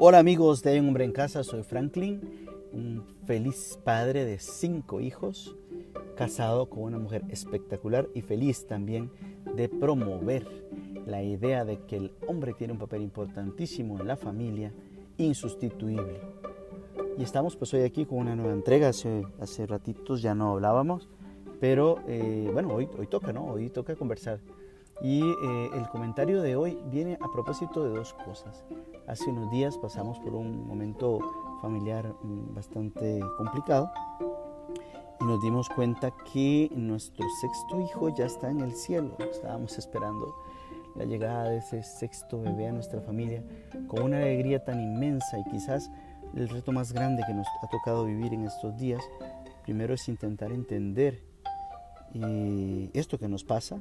Hola amigos de un hombre en casa, soy Franklin, un feliz padre de cinco hijos, casado con una mujer espectacular y feliz también de promover la idea de que el hombre tiene un papel importantísimo en la familia, insustituible. Y estamos pues hoy aquí con una nueva entrega, hace, hace ratitos ya no hablábamos, pero eh, bueno, hoy, hoy toca, ¿no? Hoy toca conversar. Y eh, el comentario de hoy viene a propósito de dos cosas. Hace unos días pasamos por un momento familiar mm, bastante complicado y nos dimos cuenta que nuestro sexto hijo ya está en el cielo. Estábamos esperando la llegada de ese sexto bebé a nuestra familia con una alegría tan inmensa y quizás el reto más grande que nos ha tocado vivir en estos días, primero es intentar entender eh, esto que nos pasa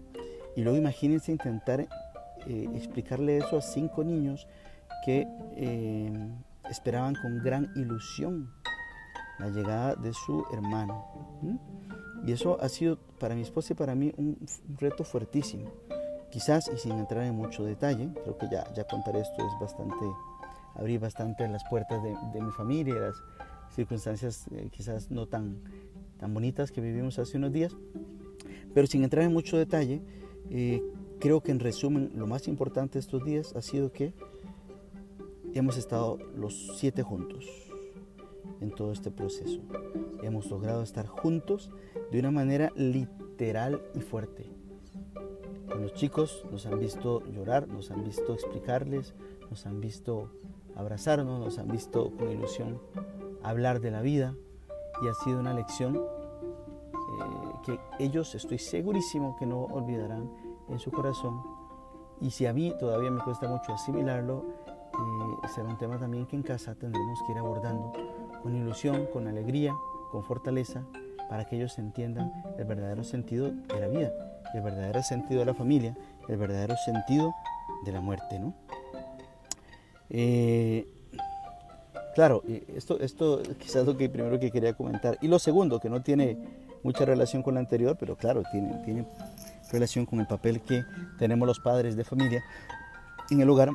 y luego imagínense intentar eh, explicarle eso a cinco niños que eh, esperaban con gran ilusión la llegada de su hermano. Y eso ha sido para mi esposa y para mí un, reto fuertísimo. Quizás, y sin entrar en mucho detalle, creo que ya, ya contaré esto, es bastante, abrir bastante las puertas de, de mi familia, las circunstancias eh, quizás no tan, tan bonitas que vivimos hace unos días. Pero sin entrar en mucho detalle, eh, creo que en resumen lo más importante estos días ha sido que hemos estado los siete juntos en todo este proceso. Hemos logrado estar juntos de una manera literal y fuerte. Con los chicos nos han visto llorar, nos han visto explicarles, nos han visto abrazarnos, nos han visto con ilusión hablar de la vida y ha sido una lección que ellos estoy segurísimo que no olvidarán en su corazón. Y si a mí todavía me cuesta mucho asimilarlo, eh, será un tema también que en casa tendremos que ir abordando con ilusión, con alegría, con fortaleza, para que ellos entiendan el verdadero sentido de la vida, el verdadero sentido de la familia, el verdadero sentido de la muerte. ¿no? Eh, claro, esto, esto quizás lo que primero que quería comentar. Y lo segundo, que no tiene mucha relación con la anterior, pero claro, tiene, tiene relación con el papel que tenemos los padres de familia en el hogar.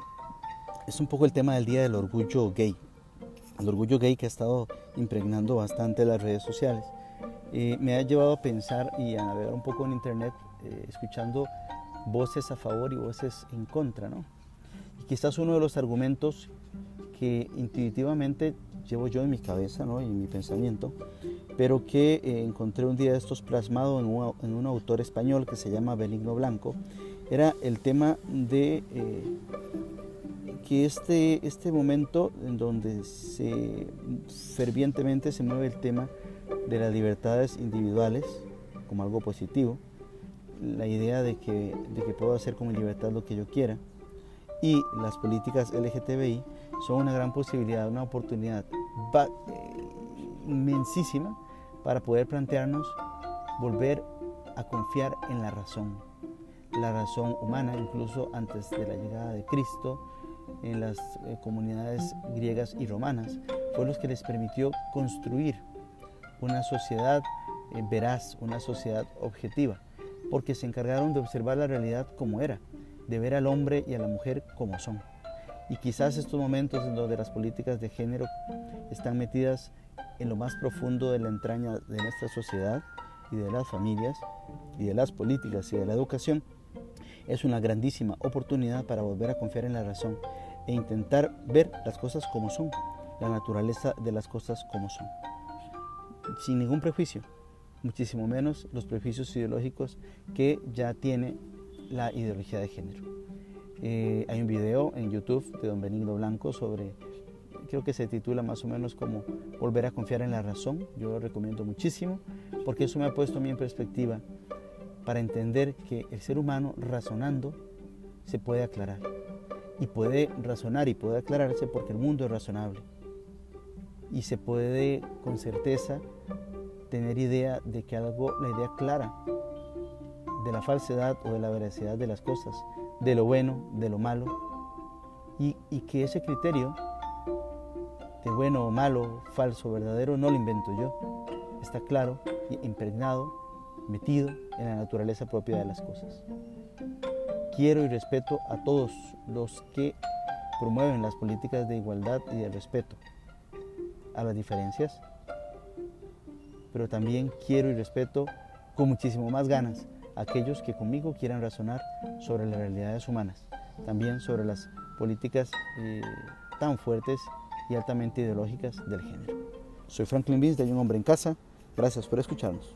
Es un poco el tema del Día del Orgullo Gay. El orgullo gay que ha estado impregnando bastante las redes sociales. Eh, me ha llevado a pensar y a navegar un poco en internet, eh, escuchando voces a favor y voces en contra, ¿no? Y quizás uno de los argumentos que intuitivamente llevo yo en mi cabeza ¿no? y en mi pensamiento, pero que eh, encontré un día de estos plasmado en un, en un, autor español que se llama Benigno Blanco, era el tema de eh, que este, este momento en donde se fervientemente se mueve el tema de las libertades individuales como algo positivo, la idea de que, de que puedo hacer con mi libertad lo que yo quiera, y las políticas LGTBI son una gran posibilidad, una oportunidad eh, inmensísima para poder plantearnos volver a confiar en la razón, la razón humana, incluso antes de la llegada de Cristo, en las eh, comunidades griegas y romanas, fue lo que les permitió construir una sociedad eh, veraz, una sociedad objetiva, porque se encargaron de observar la realidad como era, de ver al hombre y a la mujer como son. Y quizás estos momentos en donde las políticas de género están metidas en lo más profundo de la entraña de nuestra sociedad y de las familias y de las políticas y de la educación, es una grandísima oportunidad para volver a confiar en la razón e intentar ver las cosas como son, la naturaleza de las cosas como son, sin ningún prejuicio, muchísimo menos los prejuicios ideológicos que ya tiene la ideología de género. Eh, hay un video en YouTube de don Benigno Blanco sobre, creo que se titula más o menos como Volver a confiar en la razón. Yo lo recomiendo muchísimo porque eso me ha puesto a mí en perspectiva para entender que el ser humano razonando se puede aclarar. Y puede razonar y puede aclararse porque el mundo es razonable. Y se puede con certeza tener idea de que algo, la idea clara de la falsedad o de la veracidad de las cosas, de lo bueno, de lo malo, y, que ese criterio de bueno o malo, falso, verdadero, no lo invento yo, está claro, impregnado, metido en la naturaleza propia de las cosas. Quiero y respeto a todos los que promueven las políticas de igualdad y de respeto a las diferencias, pero también quiero y respeto con muchísimo más ganas aquellos que conmigo quieran razonar sobre las realidades humanas, también sobre las políticas eh, tan fuertes y altamente ideológicas del género. Soy Franklin Vince de un hombre en casa. Gracias por escucharnos.